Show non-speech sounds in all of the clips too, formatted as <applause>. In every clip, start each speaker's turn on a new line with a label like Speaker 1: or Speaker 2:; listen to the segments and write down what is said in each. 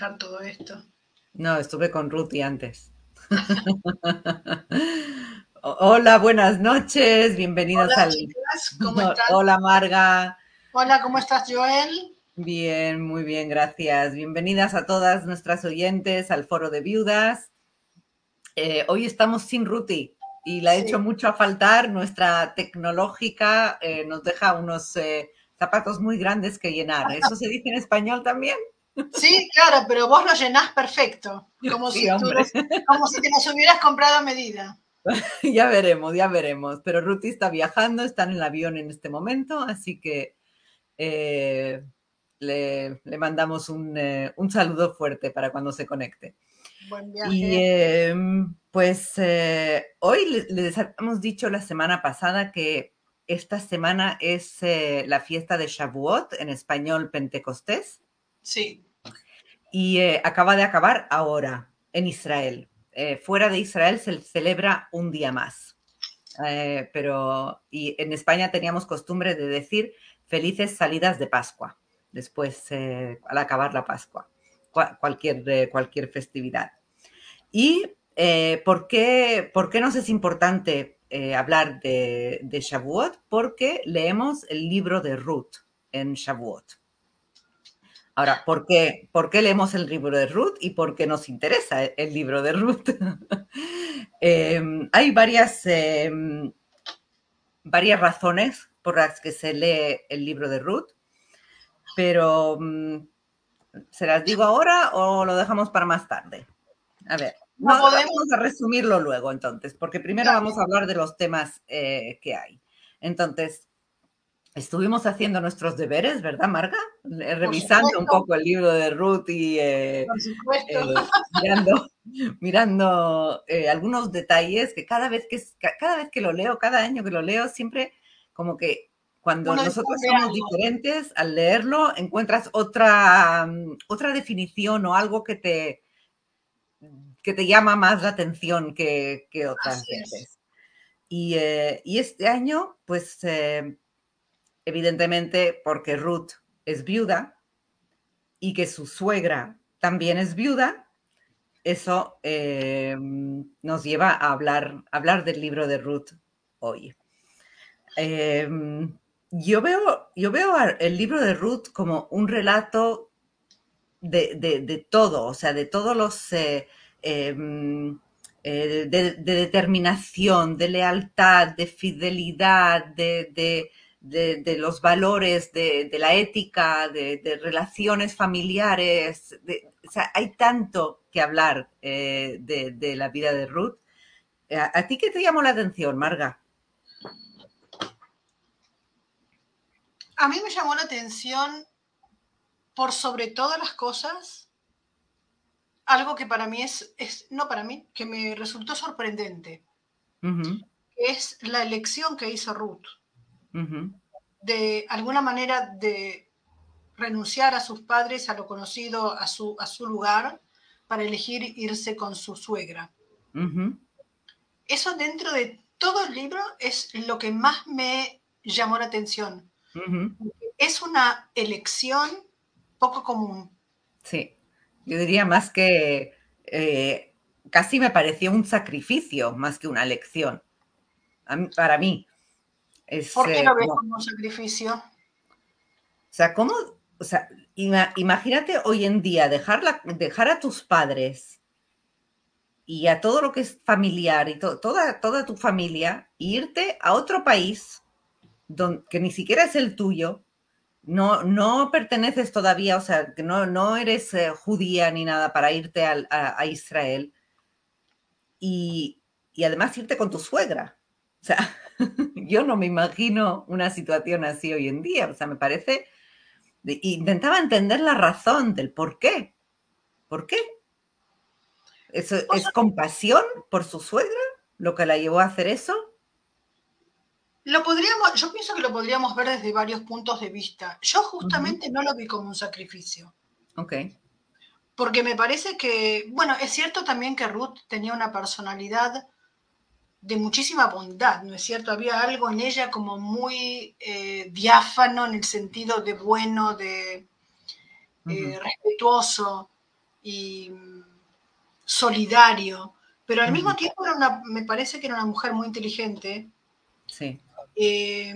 Speaker 1: manejar todo esto.
Speaker 2: No, estuve con Ruthie antes. <laughs> Hola, buenas noches, bienvenidos
Speaker 1: Hola,
Speaker 2: al...
Speaker 1: chicas, <laughs> ¿cómo están?
Speaker 2: Hola, Marga.
Speaker 1: Hola, ¿cómo estás, Joel?
Speaker 2: Bien, muy bien, gracias. Bienvenidas a todas nuestras oyentes al Foro de Viudas. Eh, hoy estamos sin Ruti y la ha
Speaker 1: Sí.
Speaker 2: hecho mucho a faltar. Nuestra tecnológica eh, nos deja unos eh, zapatos muy grandes que llenar. ¿Eso se dice en español también?
Speaker 1: Sí, claro, pero vos lo llenás perfecto, como,
Speaker 2: Sí,
Speaker 1: si, tú como si te los hubieras comprado a medida. <laughs>
Speaker 2: ya veremos, ya veremos. Pero Ruti está viajando, está en el avión en este momento, así que eh, le, le mandamos un, eh, un saludo fuerte para cuando se conecte.
Speaker 1: Buen viaje.
Speaker 2: Y eh, pues eh, hoy le- les habíamos dicho la semana pasada que esta semana es la fiesta de Shavuot, en español Pentecostés,
Speaker 1: Sí,
Speaker 2: y eh, acaba de acabar ahora en Israel. Eh, fuera de Israel se celebra un día más. Eh, pero y en España teníamos costumbre de decir felices salidas de Pascua, después al acabar la Pascua, cua- cualquier, cualquier festividad. ¿Y ¿por, qué, por qué nos es importante hablar de, de Shavuot? Porque leemos el libro de Ruth en Shavuot. Ahora, ¿por qué, ¿por qué leemos el libro de Ruth y por qué nos interesa el, libro de Ruth? <laughs> Eh, hay varias, eh, varias razones por las que se lee el libro de Ruth, pero mm, ¿se las digo ahora o lo dejamos para más tarde? A ver,
Speaker 1: No
Speaker 2: no,
Speaker 1: podemos-
Speaker 2: vamos a resumirlo luego entonces, porque primero vamos a hablar de los temas eh, que hay. Entonces, estuvimos haciendo nuestros deberes, ¿verdad, Marga? Eh, Revisando un poco el libro de Ruth y eh, eh, mirando, <laughs> mirando eh, algunos detalles que cada vez que, ca- cada vez que lo leo, cada año que lo leo, siempre como que cuando
Speaker 1: Uno
Speaker 2: nosotros somos diferentes, al leerlo encuentras otra, mm, otra definición o algo que te, que te llama más la atención que, que otras veces. Y, eh, y este año, pues eh, evidentemente porque Ruth es viuda y que su suegra también es viuda, eso eh, nos lleva a hablar, hablar del libro de Ruth hoy. Eh, yo, veo, yo veo el libro de Ruth como un relato de, de- todo, o sea, de todos los... eh, eh, eh, de, de determinación, de lealtad, de fidelidad, de, de- los valores, de, de la ética, de, de relaciones familiares. de- o sea, hay tanto que hablar eh, de, la vida de Ruth. ¿A, a ti qué te llamó la atención, Marga?
Speaker 1: A mí me llamó la atención, por sobre todas las cosas, algo que para mí es, es no para mí, que me resultó sorprendente, es la elección que hizo Ruth. De alguna manera de renunciar a sus padres, a lo conocido, a su, a su lugar, para elegir irse con su suegra. Eso dentro de todo el libro es lo que más me llamó la atención. Es una elección poco común.
Speaker 2: Sí, yo diría más que eh, casi me pareció un sacrificio más que una lección. A mí- para mí. Es,
Speaker 1: ¿Por qué
Speaker 2: eh,
Speaker 1: lo ves
Speaker 2: como-
Speaker 1: como un sacrificio?
Speaker 2: O sea, ¿cómo? O sea, ima- imagínate hoy en día dejar, la- dejar a tus padres y a todo lo que es familiar y to- toda, toda tu familia, e irte a otro país don- que ni siquiera es el tuyo, no, no perteneces todavía, o sea, que no, no eres eh, judía ni nada para irte al- a, a Israel y, y además irte con tu suegra. O sea, <laughs> yo no me imagino una situación así hoy en día, o sea, me parece Intentaba entender la razón del por qué. ¿Por qué? ¿Eso es compasión por su suegra lo que la llevó a hacer eso?
Speaker 1: Lo podríamos, yo pienso que lo podríamos ver desde varios puntos de vista. Yo justamente no lo vi como un sacrificio.
Speaker 2: Ok.
Speaker 1: Porque me parece que, bueno, es cierto también que Ruth tenía una personalidad de muchísima bondad, ¿no es cierto? Había algo en ella como muy eh, diáfano en el sentido de bueno, de eh, respetuoso. y mm, solidario, pero al mismo tiempo me parece que era una mujer muy inteligente.
Speaker 2: Sí.
Speaker 1: Eh,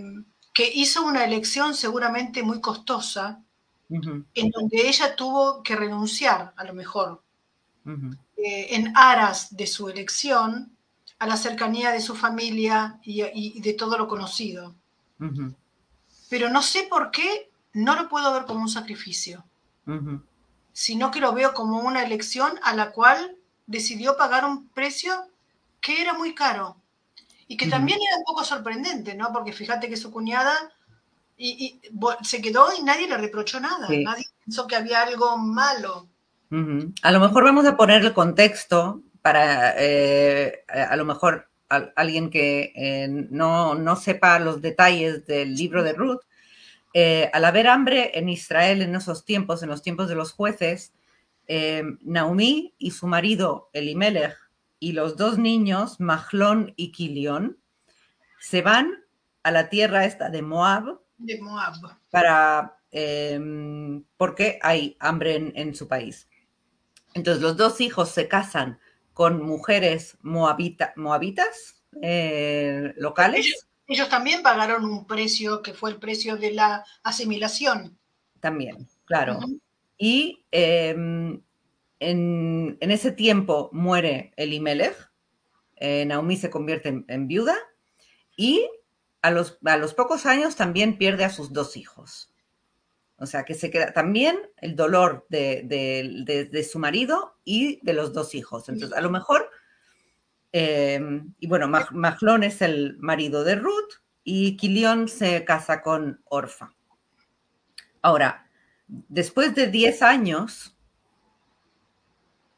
Speaker 1: que hizo una elección seguramente muy costosa, en donde ella tuvo que renunciar, a lo mejor, en aras de su elección, a la cercanía de su familia y, de todo lo conocido. Pero no sé por qué no lo puedo ver como un sacrificio, sino que lo veo como una elección a la cual decidió pagar un precio que era muy caro y que también era un poco sorprendente, ¿no? Porque fíjate que su cuñada y, se quedó y nadie le reprochó nada, nadie pensó que había algo malo.
Speaker 2: A lo mejor vamos a poner el contexto para, eh, a lo mejor, alguien que eh, no, no, sepa los detalles del libro de Ruth. Eh, al haber hambre en Israel en esos tiempos, en los tiempos de los jueces, Naomi y su marido Elimelech y los dos niños, Mahlón y Kilión, se van a la tierra esta de Moab.
Speaker 1: De Moab.
Speaker 2: Para, em, porque hay hambre en, su país. Entonces los dos hijos se casan con mujeres moabitas eh, locales.
Speaker 1: Ellos, también pagaron un precio que fue el precio de la asimilación.
Speaker 2: También, claro. Y em, en, ese tiempo muere Elimelech, eh, Naomi se convierte en, viuda y a los, a los, pocos años también pierde a sus dos hijos. O sea que se queda también el dolor de, su marido y de los dos hijos. Entonces, a lo mejor, eh, y bueno, Mahlón es el marido de Ruth y Kilión se casa con Orfa. Ahora, después de 10 años,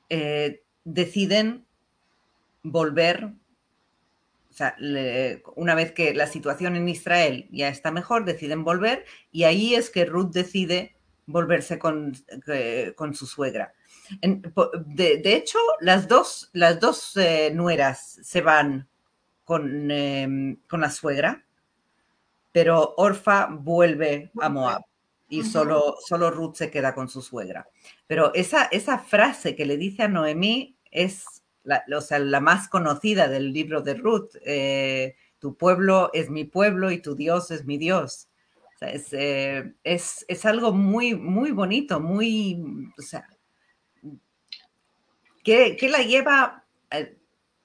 Speaker 2: eh, deciden volver, o sea, una vez que la situación en Israel ya está mejor, deciden volver y ahí es que Ruth decide volverse con, eh, con su suegra. de, hecho, las dos, las dos eh, nueras se van con, em, con, la suegra, pero Orfa vuelve a Moab y solo, solo Ruth se queda con su suegra. Pero esa, esa frase que le dice a Noemí es la, o sea, la más conocida del libro de Ruth. Eh, tu pueblo es mi pueblo y tu Dios es mi Dios. Eh, es, es, algo muy, muy bonito, muy, o sea, ¿qué, la lleva? Eh,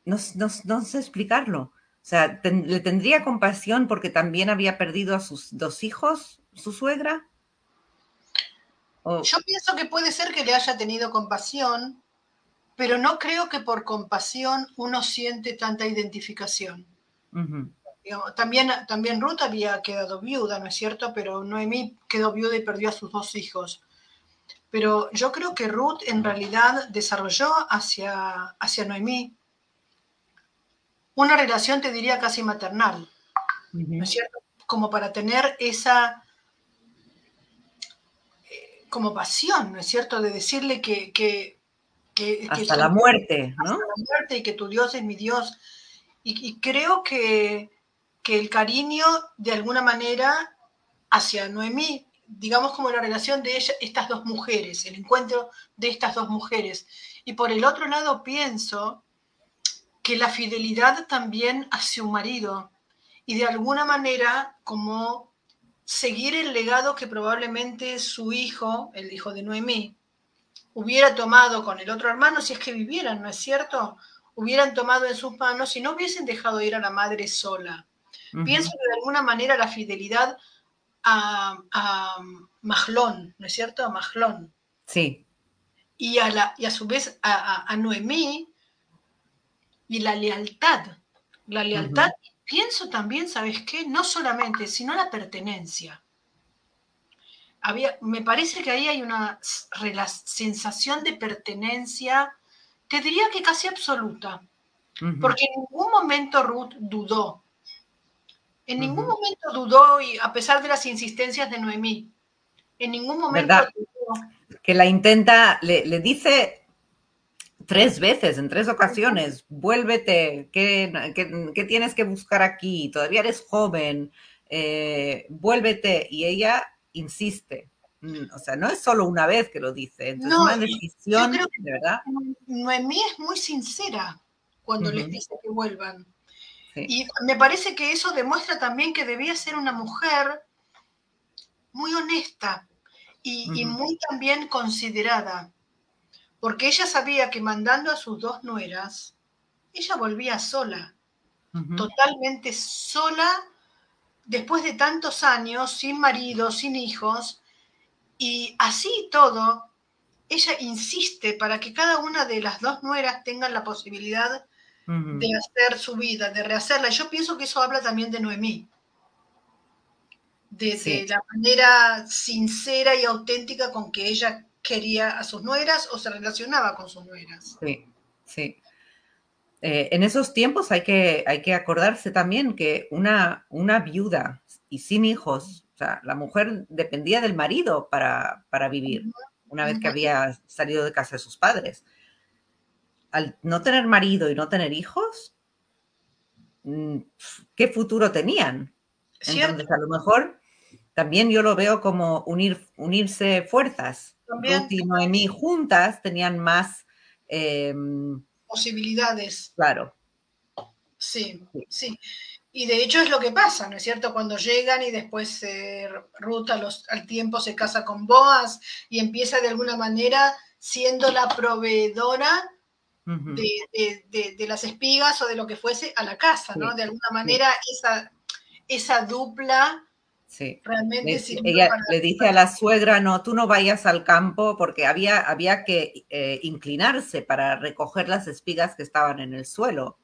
Speaker 2: no, no, sé explicarlo. O sea, le tendría compasión porque también había perdido a sus dos hijos, su suegra.
Speaker 1: Yo pienso que puede ser que le haya tenido compasión, pero no creo que por compasión uno siente tanta identificación. también, también Ruth había quedado viuda, ¿no es cierto? Pero Noemí quedó viuda y perdió a sus dos hijos. Pero yo creo que Ruth en realidad desarrolló hacia, hacia Noemí una relación, te diría, casi maternal, ¿no es cierto? Como para tener esa como pasión, ¿no es cierto? De decirle que... que,
Speaker 2: hasta la muerte, ¿no?
Speaker 1: Hasta la muerte y que tu Dios es mi Dios. Y, creo que, el cariño, de alguna manera, hacia Noemí, digamos como la relación de ella, estas dos mujeres, el encuentro de estas dos mujeres. Y por el otro lado pienso que la fidelidad también hacia un marido y de alguna manera como seguir el legado que probablemente su hijo, el hijo de Noemí, hubiera tomado con el otro hermano si es que vivieran, ¿no es cierto? Hubieran tomado en sus manos y no hubiesen dejado ir a la madre sola. Pienso que de alguna manera la fidelidad a, a Mahlón, ¿no es cierto? A Mahlón.
Speaker 2: Sí.
Speaker 1: Y a, la, y a su vez a, Noemí y la lealtad. La lealtad pienso también, ¿sabes qué? No solamente, sino la pertenencia. Había, me parece que ahí hay una sensación de pertenencia, te diría que casi absoluta, porque en ningún momento Ruth dudó. En ningún momento dudó, y a pesar de las insistencias de Noemí, en ningún momento
Speaker 2: dudó. Que la intenta, le, le dice tres veces, en tres ocasiones, vuélvete, ¿qué, tienes que buscar aquí? Todavía eres joven, eh, vuélvete. Y ella insiste, Mm, o sea, no es solo una vez que lo dice, entonces no, una decisión, de verdad.
Speaker 1: Noemí es muy sincera cuando les dice que vuelvan. Y me parece que eso demuestra también que debía ser una mujer muy honesta y, muy también considerada, porque ella sabía que mandando a sus dos nueras, ella volvía sola, totalmente sola, después de tantos años, sin marido, sin hijos, y así todo, ella insiste para que cada una de las dos nueras tenga la posibilidad de hacer su vida, de rehacerla. Yo pienso que eso habla también de Noemí, de, la manera sincera y auténtica con que ella quería a sus nueras o se relacionaba con sus nueras.
Speaker 2: Sí, sí. Eh, en esos tiempos hay que, hay que acordarse también que una, una viuda y sin hijos, o sea, la mujer dependía del marido para, para vivir, una vez que había salido de casa de sus padres. Al no tener marido y no tener hijos, mm, ¿qué futuro tenían? Entonces, a lo mejor también yo lo veo como unir, unirse fuerzas. Ruth y Noemí juntas tenían más em,
Speaker 1: posibilidades.
Speaker 2: Claro.
Speaker 1: Sí, sí, Y de hecho es lo que pasa, ¿no es cierto? Cuando llegan y después eh, Ruth al tiempo se casa con Boaz y empieza de alguna manera siendo la proveedora de, las espigas o de lo que fuese a la casa, ¿no? De alguna manera esa, esa dupla
Speaker 2: Sí. Realmente Ella le dice a la suegra, no, tú no vayas al campo porque había, había que eh, inclinarse para recoger las espigas que estaban en el suelo.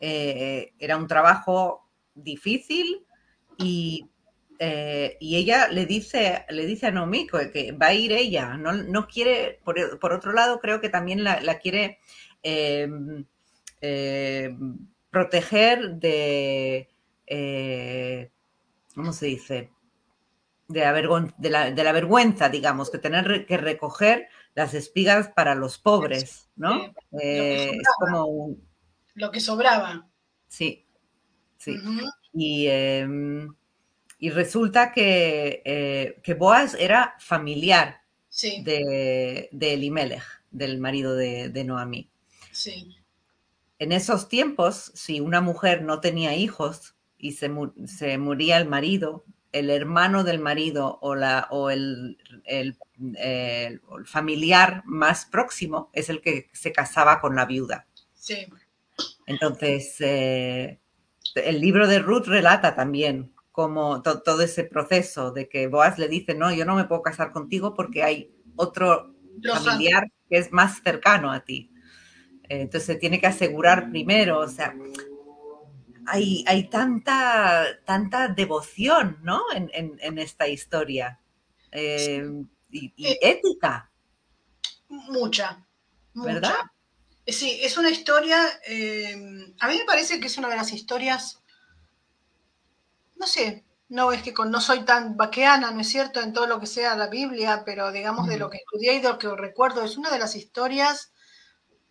Speaker 2: Eh, era un trabajo difícil y, eh, y, ella le dice, le dice a Nomiko que va a ir ella, no, no quiere, por, por, otro lado creo que también la, la quiere Em, em, proteger de, ¿cómo se dice? De la, de, la, vergüenza, digamos, que tener que recoger las espigas para los pobres, ¿no?
Speaker 1: Eh, es como Lo que sobraba.
Speaker 2: Sí, sí. y, em, y, resulta que, eh, que, Boaz era familiar de, de Elimelech, del marido de, de Noamí.
Speaker 1: Sí.
Speaker 2: En esos tiempos, si una mujer no tenía hijos y se, se moría el marido, el hermano del marido o, la, o el, el, familiar más próximo es el que se casaba con la viuda.
Speaker 1: Sí.
Speaker 2: Entonces, eh, el libro de Ruth relata también como todo ese proceso de que Boaz le dice, no, yo no me puedo casar contigo porque hay otro familiar que es más cercano a ti. Entonces se tiene que asegurar primero, o sea, hay, hay tanta, tanta devoción, ¿no? En, esta historia. Eh, y, eh, ética.
Speaker 1: Mucha, ¿Verdad? Sí, es una historia, eh, a mí me parece que es una de las historias, no sé, no es que no soy tan vaqueana, ¿no es cierto?, en todo lo que sea la Biblia, pero digamos de lo que estudié y de lo que recuerdo, es una de las historias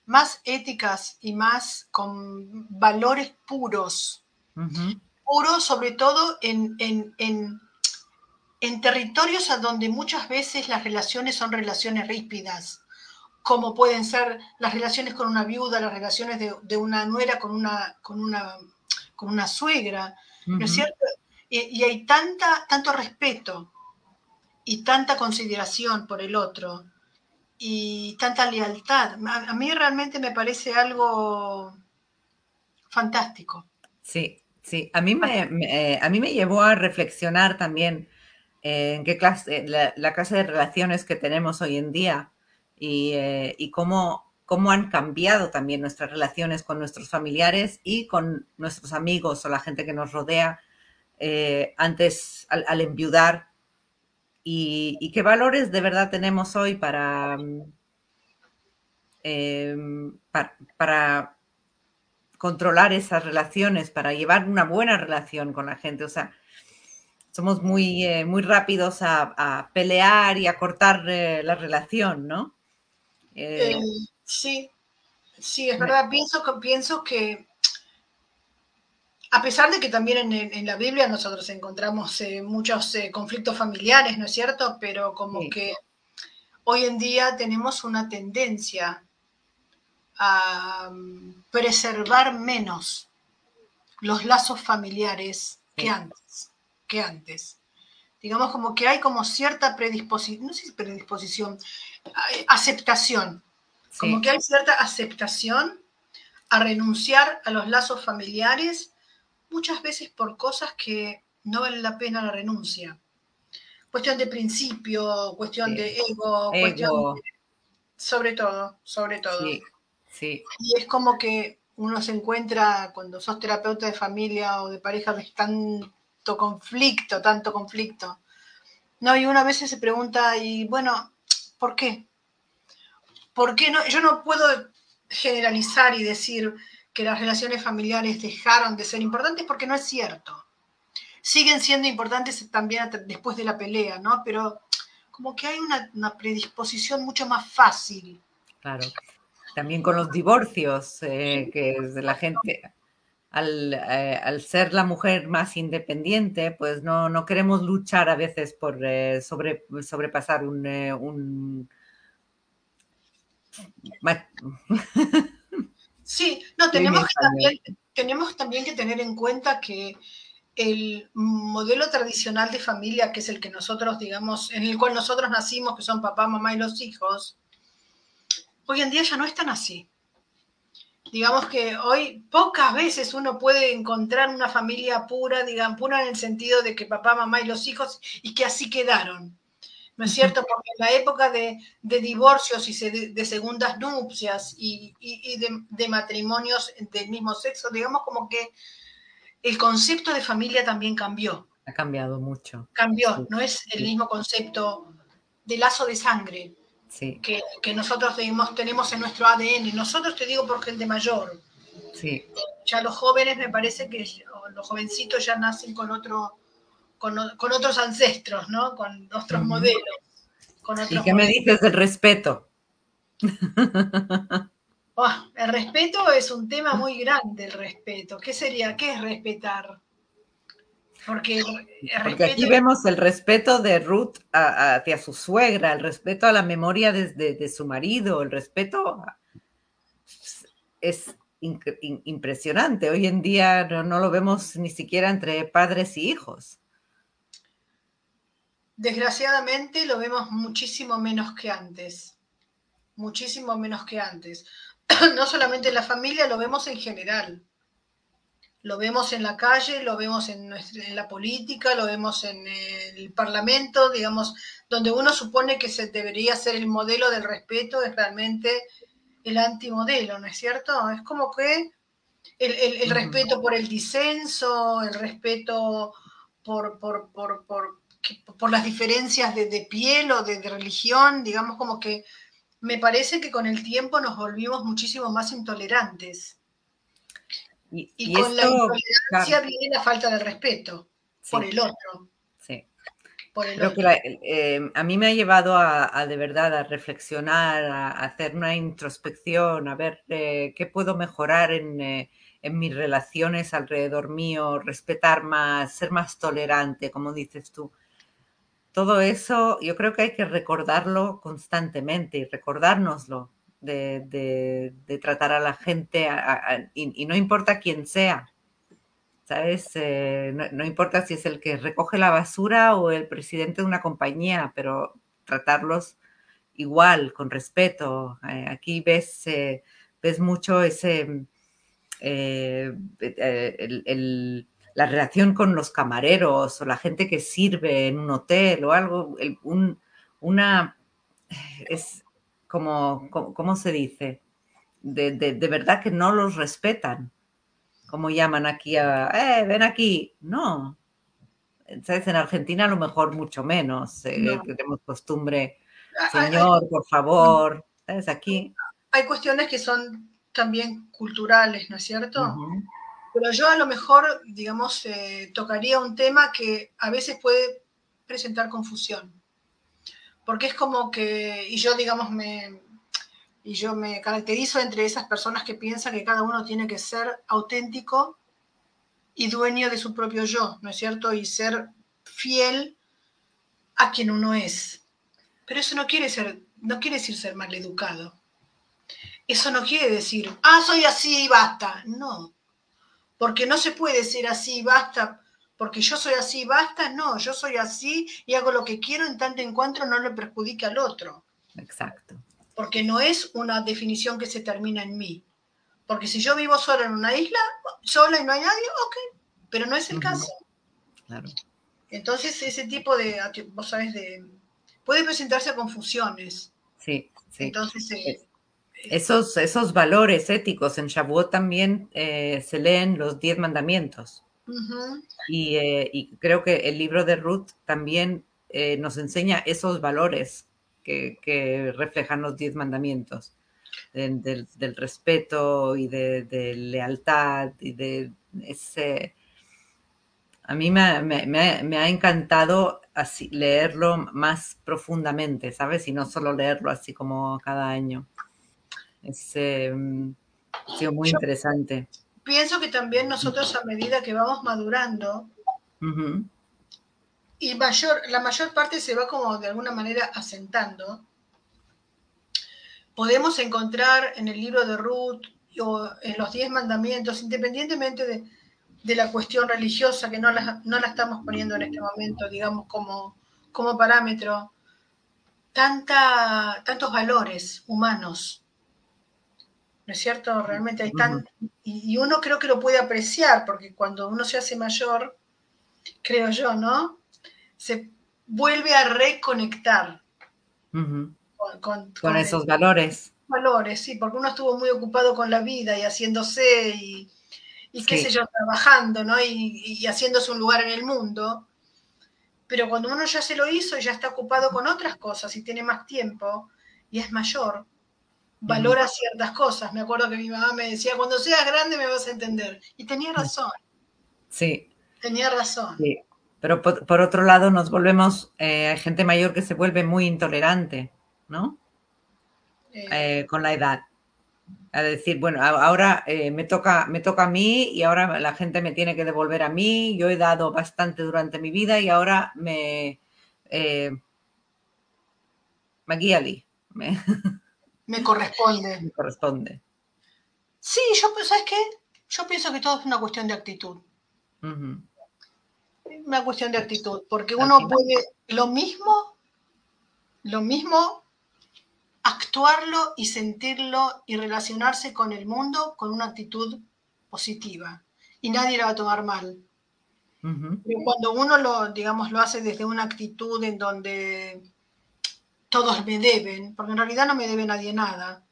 Speaker 1: más éticas y más con valores puros. Puros sobre todo en, en, territorios a donde muchas veces las relaciones son relaciones ríspidas, como pueden ser las relaciones con una viuda, las relaciones de, una nuera con una, con una, con una suegra, ¿no es cierto? Y, y, hay tanta, tanto respeto y tanta consideración por el otro, y tanta lealtad. A, mí realmente me parece algo fantástico.
Speaker 2: Sí, sí. A mí me, eh, a mí me llevó a reflexionar también eh, en qué clase, la, clase de relaciones que tenemos hoy en día y, eh, y cómo, cómo han cambiado también nuestras relaciones con nuestros familiares y con nuestros amigos o la gente que nos rodea. antes, al, al enviudar, y, qué valores de verdad tenemos hoy para, em, para, controlar esas relaciones, para llevar una buena relación con la gente. O sea, somos muy, eh, muy rápidos a, pelear y a cortar eh, la relación, ¿no?
Speaker 1: Eh, sí, sí, es verdad. Pienso, pienso que a pesar de que también en, la Biblia nosotros encontramos eh, muchos eh, conflictos familiares, ¿no es cierto? Pero como que hoy en día tenemos una tendencia a mm, preservar menos los lazos familiares que antes, que antes. Digamos como que hay como cierta predisposición, no sé si predisposición, aceptación, como que hay cierta aceptación a renunciar a los lazos familiares muchas veces por cosas que no valen la pena la renuncia. Cuestión de principio, cuestión de ego, cuestión sobre todo, sobre todo.
Speaker 2: Sí,
Speaker 1: Y es como que uno se encuentra cuando sos terapeuta de familia o de pareja, ves tanto conflicto, tanto conflicto. No, y una vez se pregunta, y bueno, ¿por qué? ¿Por qué no? Yo no puedo generalizar y decir, que las relaciones familiares dejaron de ser importantes porque no es cierto. Siguen siendo importantes también después de la pelea, ¿no? Pero como que hay una, predisposición mucho más fácil.
Speaker 2: Claro. También con los divorcios, eh, que la gente, eh, al, ser la mujer más independiente, pues no, no queremos luchar a veces por eh, sobre, sobrepasar un, un
Speaker 1: Sí, no, tenemos que, también, tenemos también que tener en cuenta que el modelo tradicional de familia, que es el que nosotros, digamos, en el cual nosotros nacimos, que son papá, mamá y los hijos, hoy en día ya no es tan así. Digamos que hoy pocas veces uno puede encontrar una familia pura, digan, pura en el sentido de que papá, mamá y los hijos, y que así quedaron. ¿No es cierto? Porque en la época de, divorcios y de, segundas nupcias y, de, matrimonios del mismo sexo, digamos como que el concepto de familia también cambió.
Speaker 2: Ha cambiado mucho.
Speaker 1: Cambió, no es el mismo concepto de lazo de sangre que, nosotros tenemos, tenemos en nuestro ADN. Nosotros te digo por gente mayor.
Speaker 2: Sí.
Speaker 1: Ya los jóvenes me parece que los jovencitos ya nacen con otro con, otros ancestros, ¿no? Con otros modelos.
Speaker 2: ¿Y qué me dices del respeto? <laughs>
Speaker 1: Oh, el respeto es un tema muy grande, el respeto. ¿Qué sería? ¿Qué es respetar?
Speaker 2: Porque, aquí vemos el respeto de Ruth hacia su suegra, el respeto a la memoria de, su marido, el respeto es impresionante. Hoy en día no, lo vemos ni siquiera entre padres y hijos.
Speaker 1: Desgraciadamente lo vemos muchísimo menos que antes, muchísimo menos que antes. <clears throat> No solamente en la familia, lo vemos en general. Lo vemos en la calle, lo vemos en, la política, lo vemos en el parlamento, digamos, donde uno supone que se debería ser el modelo del respeto, es realmente el antimodelo, ¿no es cierto? Es como que el, respeto por el disenso, el respeto por, por, por las diferencias de, piel o de, religión, digamos como que me parece que con el tiempo nos volvimos muchísimo más intolerantes. Y, con la intolerancia viene la falta de respeto por el otro.
Speaker 2: Sí. Creo que eh, a mí me ha llevado a, de verdad a reflexionar, a, hacer una introspección, a ver eh, qué puedo mejorar en, eh, en mis relaciones alrededor mío, respetar más, ser más tolerante, como dices tú todo eso yo creo que hay que recordarlo constantemente y recordárnoslo de, tratar a la gente y, no importa quién sea, ¿sabes? Eh, no, importa si es el que recoge la basura o el presidente de una compañía, pero tratarlos igual, con respeto. Eh, aquí ves, eh, ves mucho ese... el la relación con los camareros o la gente que sirve en un hotel o algo, una, es como, ¿cómo se dice? De, verdad que no los respetan. Como llaman aquí a, eh, ven aquí. No. ¿Sabes? En Argentina a lo mejor mucho menos. Eh, tenemos costumbre, señor, por favor. ¿Sabes? Aquí.
Speaker 1: Hay cuestiones que son también culturales, ¿no es cierto? Pero yo a lo mejor, digamos, eh, tocaría un tema que a veces puede presentar confusión. Porque es como que, y yo, digamos, me, y yo me caracterizo entre esas personas que piensan que cada uno tiene que ser auténtico y dueño de su propio yo, ¿no es cierto? Y ser fiel a quien uno es. Pero eso no quiere, ser, no quiere decir ser mal educado. Eso no quiere decir, ah, soy así y basta. No, porque no se puede ser así y basta, porque yo soy así y basta. No, yo soy así y hago lo que quiero en tanto en cuanto no le perjudique al otro.
Speaker 2: Exacto.
Speaker 1: Porque no es una definición que se termina en mí. Porque si yo vivo sola en una isla, sola y no hay nadie, ok, pero no es el caso.
Speaker 2: Claro.
Speaker 1: Entonces, ese tipo de, vos sabes, de, puede presentarse a confusiones.
Speaker 2: Sí, sí.
Speaker 1: Entonces, eh,
Speaker 2: esos, esos valores éticos en Shavuot también eh, se leen los diez mandamientos. y, eh, y, creo que el libro de Ruth también nos enseña esos valores que, que reflejan los diez mandamientos del, respeto y de, lealtad y de ese... A mí me, ha encantado así leerlo más profundamente, ¿sabes? Y no solo leerlo así como cada año. Es, em, ha sido muy interesante.
Speaker 1: Pienso que también nosotros a medida que vamos madurando, y mayor, la mayor parte se va como de alguna manera asentando, podemos encontrar en el libro de Ruth o en los diez mandamientos, independientemente de, la cuestión religiosa, que no la, no la, estamos poniendo en este momento, digamos, como, como parámetro, tanta, tantos valores humanos. ¿No es cierto? Realmente hay tan... Y, uno creo que lo puede apreciar, porque cuando uno se hace mayor, creo yo, ¿no? Se vuelve a reconectar
Speaker 2: con, esos valores.
Speaker 1: Valores, sí, porque uno estuvo muy ocupado con la vida y haciéndose y, qué sé yo, trabajando, ¿no? Y, haciéndose un lugar en el mundo. Pero cuando uno ya se lo hizo y ya está ocupado con otras cosas y tiene más tiempo y es mayor, valora ciertas cosas. Me acuerdo que mi mamá me decía, cuando seas grande me vas a entender. Y tenía razón.
Speaker 2: Sí.
Speaker 1: Tenía razón.
Speaker 2: Sí. Pero por, otro lado nos volvemos, eh, hay gente mayor que se vuelve muy intolerante. ¿no? Eh, con la edad. A decir, bueno, ahora eh, me, toca, me toca a mí y ahora la gente me tiene que devolver a mí. Yo he dado bastante durante mi vida y ahora me... Eh, me,
Speaker 1: me <laughs> corresponde.
Speaker 2: Me corresponde.
Speaker 1: Sí, yo, pues, ¿sabes qué? Yo pienso que todo es una cuestión de actitud. Una cuestión de actitud, porque uno puede lo mismo, lo mismo actuarlo y sentirlo y relacionarse con el mundo con una actitud positiva. Y nadie la va a tomar mal. Pero cuando uno lo, digamos, lo hace desde una actitud en donde todos me deben, porque en realidad no me debe nadie nada.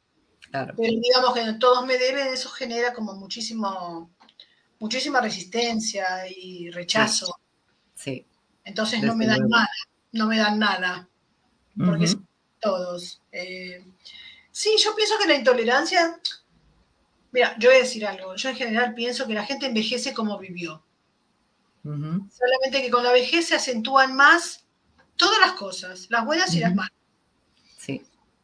Speaker 1: Pero digamos que todos me deben, eso genera como muchísimo, muchísima resistencia y rechazo.
Speaker 2: Sí.
Speaker 1: Entonces no me dan nada, no me dan nada. Porque todos. Eh, sí, yo pienso que la intolerancia, mira, yo voy a decir algo, yo en general pienso que la gente envejece como vivió. Solamente que con la vejez se acentúan más todas las cosas, las buenas y las malas.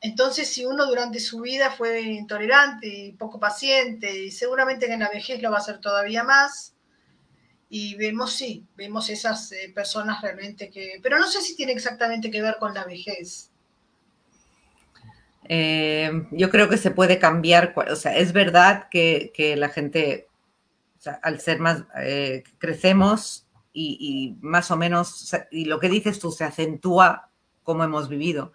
Speaker 1: Entonces, si uno durante su vida fue intolerante y poco paciente, y seguramente en la vejez lo va a ser todavía más, y vemos, sí, vemos esas eh, personas realmente que, pero no sé si tiene exactamente que ver con la vejez.
Speaker 2: Eh, yo creo que se puede cambiar, o sea, es verdad que, la gente, al ser más, eh, crecemos y, más o menos, y lo que dices tú se acentúa como hemos vivido,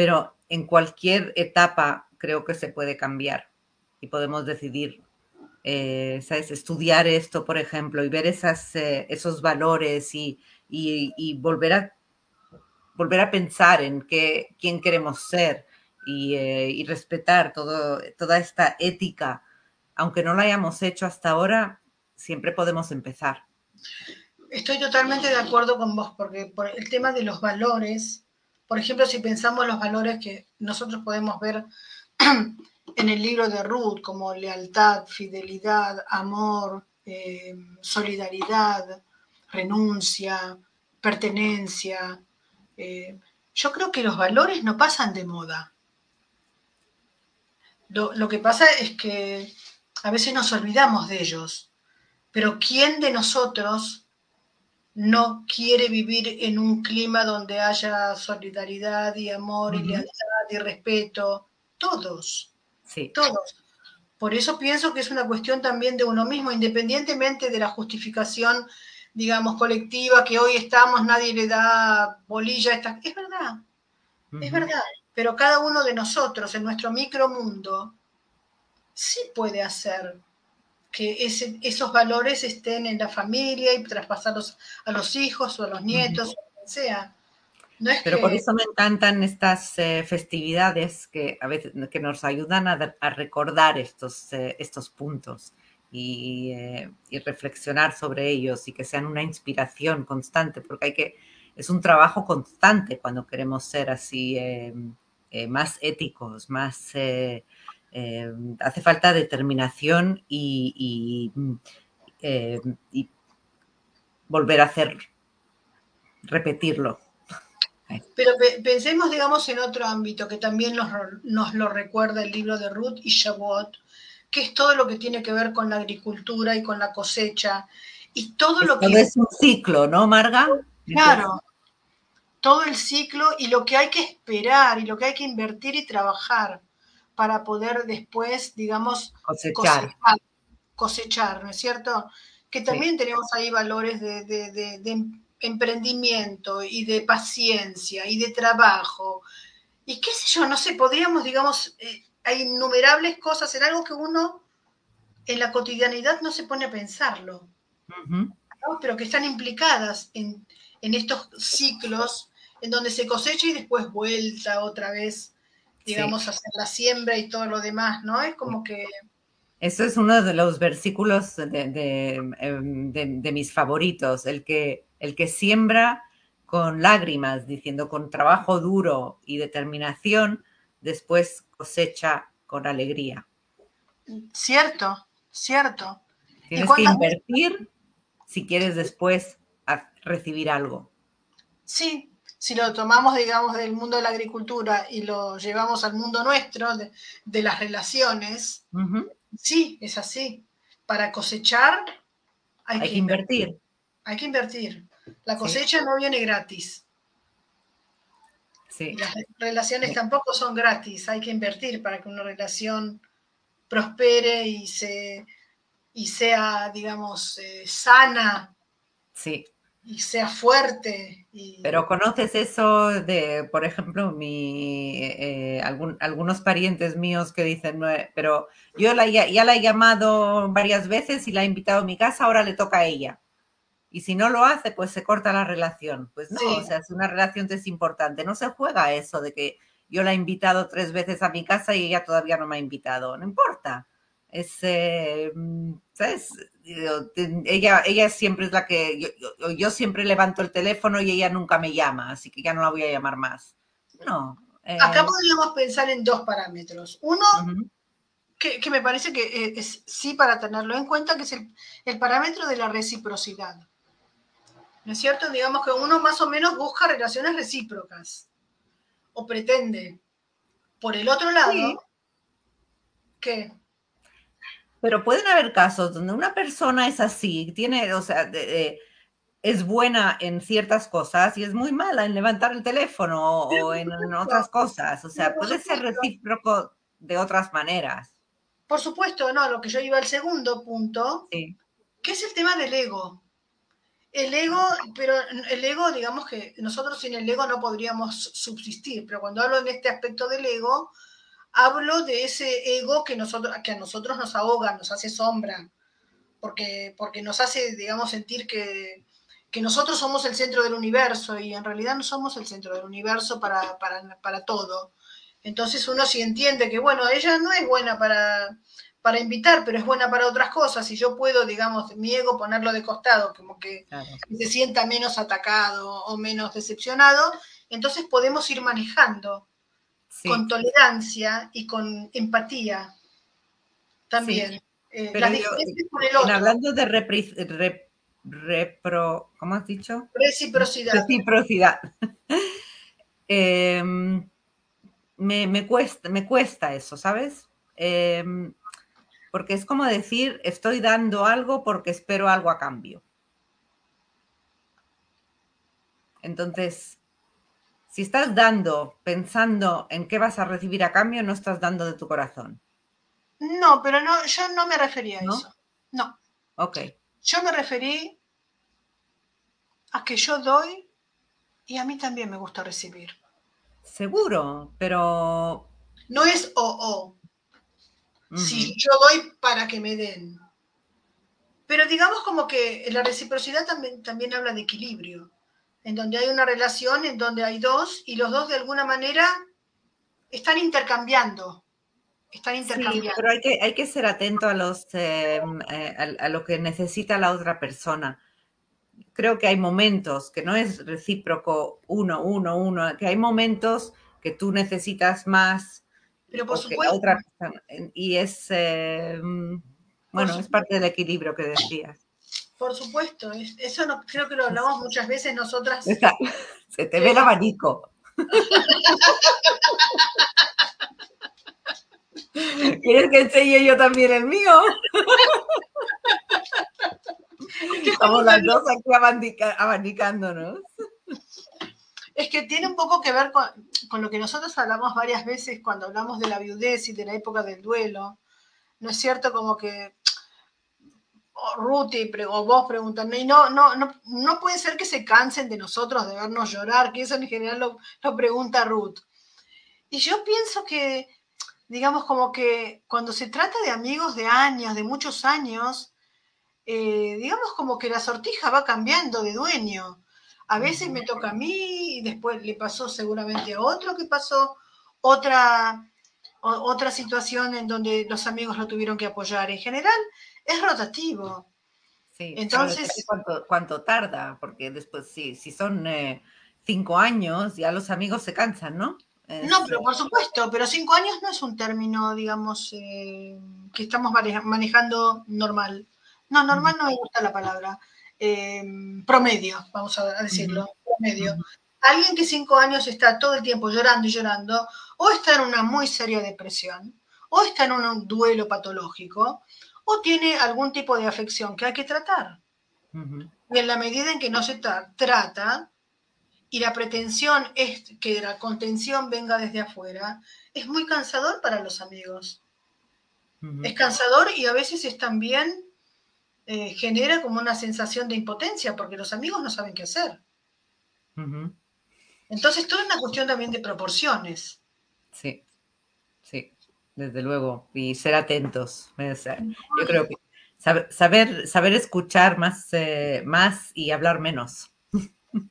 Speaker 2: pero en cualquier etapa creo que se puede cambiar y podemos decidir, eh, ¿sabes? Estudiar esto, por ejemplo, y ver esas, esos valores y, volver, a, volver a pensar en qué, quién queremos ser eh, y, respetar todo, toda esta ética, aunque no la hayamos hecho hasta ahora, siempre podemos empezar.
Speaker 1: Estoy totalmente de acuerdo con vos, porque por el tema de los valores, por ejemplo, si pensamos los valores que nosotros podemos ver <clears throat> en el libro de Ruth, como lealtad, fidelidad, amor, eh, solidaridad, renuncia, pertenencia, eh, yo creo que los valores no pasan de moda. Lo, que pasa es que a veces nos olvidamos de ellos. Pero ¿quién de nosotros no quiere vivir en un clima donde haya solidaridad y amor y lealtad y respeto? Todos. Sí. Todos. Por eso pienso que es una cuestión también de uno mismo, independientemente de la justificación, digamos, colectiva, que hoy estamos, nadie le da bolilla. Esta... Es verdad, es verdad. Pero cada uno de nosotros, en nuestro micromundo, sí puede hacer que esos valores estén en la familia y traspasarlos a los hijos o a los nietos, o quien sea.
Speaker 2: Pero por eso me encantan estas eh, festividades que a veces que nos ayudan a, recordar estos, eh, estos puntos eh, y, reflexionar sobre ellos y que sean una inspiración constante, porque hay que, es un trabajo constante cuando queremos ser así más éticos, más hace falta determinación y, y volver a hacer, repetirlo.
Speaker 1: Pero pensemos, digamos, en otro ámbito que también nos, lo recuerda el libro de Ruth y Shavuot, que es todo lo que tiene que ver con la agricultura y con la cosecha. Y todo lo que...
Speaker 2: Es un ciclo, ¿no, Marga?
Speaker 1: Claro, todo el ciclo y lo que hay que esperar y lo que hay que invertir y trabajar para poder después, digamos,
Speaker 2: cosechar,
Speaker 1: cosechar, ¿no es cierto? Que también tenemos ahí valores de, de emprendimiento y de paciencia y de trabajo. Y qué sé yo, no sé, podríamos, digamos, eh, hay innumerables cosas en algo que uno en la cotidianidad no se pone a pensarlo, pero que están implicadas en, estos ciclos en donde se cosecha y después vuelta otra vez, digamos, hacer la siembra y todo lo demás, ¿no? Es como que...
Speaker 2: Eso es uno de los versículos de, em, de mis favoritos, el que el que siembra con lágrimas, diciendo con trabajo duro y determinación, después cosecha con alegría.
Speaker 1: Cierto, cierto.
Speaker 2: Tienes que invertir si quieres después recibir algo.
Speaker 1: Sí, si lo tomamos, digamos, del mundo de la agricultura y lo llevamos al mundo nuestro, de, las relaciones, sí, es así. Para cosechar hay, que, invertir. Hay que invertir. La cosecha no viene gratis. Sí. Las relaciones tampoco son gratis, hay que invertir para que una relación prospere y, se, y sea, digamos, eh, sana.
Speaker 2: Sí.
Speaker 1: Y sea fuerte.
Speaker 2: Pero conoces eso de, por ejemplo, mi, eh, algunos parientes míos que dicen, pero yo la, ya la he llamado varias veces y la he invitado a mi casa, ahora le toca a ella y si no lo hace, pues se corta la relación. Pues no, o sea, si una relación es importante, no se juega eso de que yo la he invitado tres veces a mi casa y ella todavía no me ha invitado, no importa. Es, eh, ¿sabes? Ella, ella siempre es la que, yo, siempre levanto el teléfono y ella nunca me llama, así que ya no la voy a llamar más. No.
Speaker 1: Eh, Acá podríamos pensar en dos parámetros. Uno, que, me parece que eh, es sí para tenerlo en cuenta, que es el parámetro de la reciprocidad. ¿no es cierto? Digamos que uno más o menos busca relaciones recíprocas o pretende. Por el otro lado, ¿qué?
Speaker 2: Pero pueden haber casos donde una persona es así, tiene, o sea, es buena en ciertas cosas y es muy mala en levantar el teléfono o en, otras cosas. O sea, puede ser recíproco de otras maneras.
Speaker 1: Por supuesto, no, lo que yo iba al segundo punto, que es el tema del ego. El ego, pero el ego, digamos que nosotros sin el ego no podríamos subsistir, pero cuando hablo en este aspecto del ego, hablo de ese ego que, nosotros, que a nosotros nos ahoga, nos hace sombra, porque, porque nos hace, digamos, sentir que, nosotros somos el centro del universo y en realidad no somos el centro del universo para, para, para todo. Entonces uno sí entiende que, bueno, ella no es buena para, para invitar, pero es buena para otras cosas, y yo puedo, digamos, mi ego ponerlo de costado, como que se sienta menos atacado o menos decepcionado, entonces podemos ir manejando con tolerancia y con empatía también.
Speaker 2: Eh, hablando de repro, ¿cómo has dicho?
Speaker 1: Reciprocidad.
Speaker 2: Reciprocidad. <laughs> Em, me, cuesta, me cuesta eso, ¿sabes? Em, porque es como decir, estoy dando algo porque espero algo a cambio. Entonces, si estás dando pensando en qué vas a recibir a cambio, no estás dando de tu corazón.
Speaker 1: No, pero no, yo no me refería a eso. No.
Speaker 2: Ok.
Speaker 1: Yo me referí a que yo doy y a mí también me gusta recibir.
Speaker 2: Seguro, pero...
Speaker 1: No es o o. Si yo doy para que me den. Pero digamos como que la reciprocidad también, también habla de equilibrio, en donde hay una relación, en donde hay dos, y los dos de alguna manera están intercambiando. Están intercambiando.
Speaker 2: pero hay que, hay que ser atento a, los, eh, eh, a lo que necesita la otra persona creo que hay momentos que no es recíproco uno, uno, uno, que hay momentos que tú necesitas más.
Speaker 1: Pero por supuesto.
Speaker 2: Otra y es, eh, bueno, es parte del equilibrio que decías.
Speaker 1: Por supuesto, eso no, creo que lo hablamos muchas veces nosotras. <laughs>
Speaker 2: Se te ve el abanico. <laughs> ¿Quieres que enseñe yo también el mío? Estamos las dos aquí abanicándonos.
Speaker 1: Es que tiene un poco que ver con, lo que nosotros hablamos varias veces cuando hablamos de la viudez y de la época del duelo. ¿No es cierto? Como que Ruth o vos preguntan, no, no, no, no puede ser que se cansen de nosotros de vernos llorar, que eso en general lo, pregunta Ruth. Y yo pienso que, digamos, como que cuando se trata de amigos de años, de muchos años, eh, digamos como que la sortija va cambiando de dueño. A veces me toca a mí y después le pasó seguramente a otro que pasó otra, otra situación en donde los amigos lo tuvieron que apoyar. En general es rotativo.
Speaker 2: Sí, Entonces, ¿cuánto, tarda? Porque después, sí, si son eh, cinco años, ya los amigos se cansan, ¿no?
Speaker 1: No, pero por supuesto, pero cinco años no es un término, digamos, eh, que estamos manejando normal. No, normal no me gusta la palabra. Eh, promedio, vamos a decirlo, promedio. Alguien que cinco años está todo el tiempo llorando y llorando, o está en una muy seria depresión, o está en un duelo patológico, o tiene algún tipo de afección que hay que tratar. Y en la medida en que no se trata, y la pretensión es que la contención venga desde afuera, es muy cansador para los amigos. Es cansador y a veces es también eh, genera como una sensación de impotencia porque los amigos no saben qué hacer. Entonces, todo es una cuestión también de proporciones.
Speaker 2: Sí, sí, desde luego. Y ser atentos. Yo creo que saber, saber escuchar más, eh, más y hablar menos.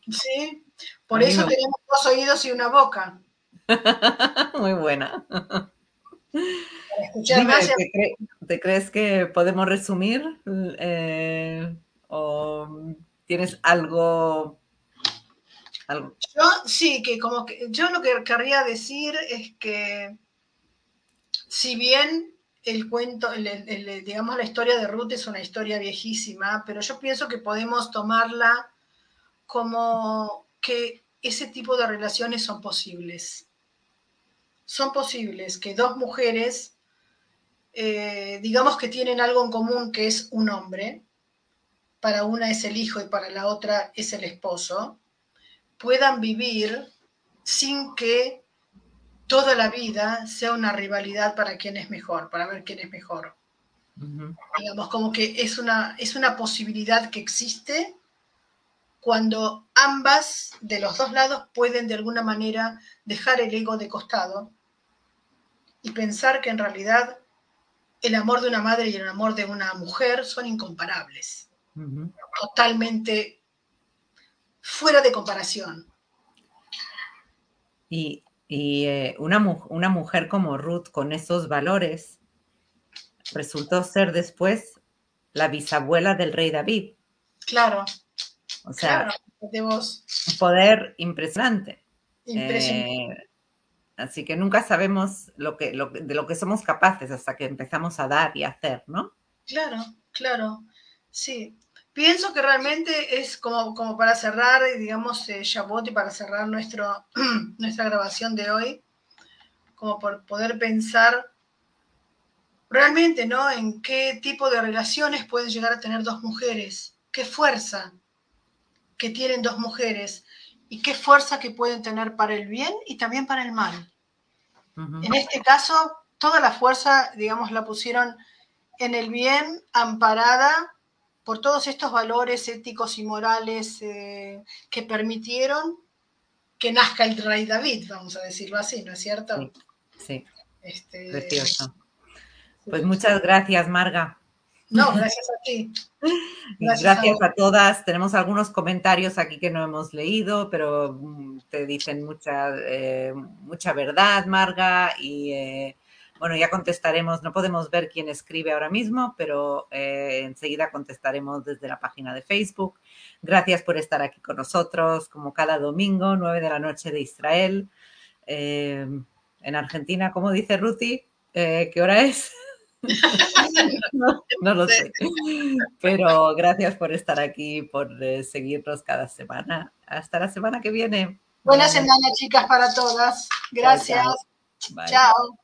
Speaker 1: Sí, <laughs> por eso tenemos dos oídos y una boca. <laughs>
Speaker 2: Muy buena. ¿te, crees que podemos resumir? Eh, ¿O tienes algo,
Speaker 1: Yo sí, que como que yo lo que querría decir es que si bien el cuento, digamos la historia de Ruth es una historia viejísima, pero yo pienso que podemos tomarla como que ese tipo de relaciones son posibles. Son posibles que dos mujeres eh, digamos que tienen algo en común que es un hombre, para una es el hijo y para la otra es el esposo, puedan vivir sin que toda la vida sea una rivalidad para quién es mejor, para ver quién es mejor. Digamos, como que es una, es una posibilidad que existe cuando ambas de los dos lados pueden de alguna manera dejar el ego de costado y pensar que en realidad el amor de una madre y el amor de una mujer son incomparables. Totalmente fuera de comparación.
Speaker 2: Y, eh, una, una, mujer como Ruth con esos valores resultó ser después la bisabuela del rey David.
Speaker 1: Claro.
Speaker 2: O sea, un poder impresionante. Impresionante. Eh, Así que nunca sabemos lo que, de lo que somos capaces hasta que empezamos a dar y a hacer, ¿no?
Speaker 1: Claro, claro. Sí. Pienso que realmente es como, como para cerrar, digamos, eh, y para cerrar nuestro, <clears throat> nuestra grabación de hoy, como por poder pensar realmente, ¿no? En qué tipo de relaciones pueden llegar a tener dos mujeres, qué fuerza que tienen dos mujeres y qué fuerza que pueden tener para el bien y también para el mal. En este caso, toda la fuerza, digamos, la pusieron en el bien, amparada por todos estos valores éticos y morales eh, que permitieron que nazca el rey David, vamos a decirlo así, ¿no es cierto?
Speaker 2: Sí, sí. Este, Precioso. Pues muchas gracias, Marga.
Speaker 1: No, gracias a ti. <laughs>
Speaker 2: Gracias, a, todas. Tenemos algunos comentarios aquí que no hemos leído, pero mm, te dicen mucha, eh, mucha verdad, Marga, y eh, bueno, ya contestaremos. No podemos ver quién escribe ahora mismo, pero eh, enseguida contestaremos desde la página de Facebook. Gracias por estar aquí con nosotros, como cada domingo, 9 de la noche de Israel. en Argentina, como dice Ruti, ¿qué hora es? <laughs> no, lo sé. Pero gracias por estar aquí, por eh, seguirnos cada semana. Hasta la semana que viene.
Speaker 1: Buena semana, chicas, para todas. Gracias. chao.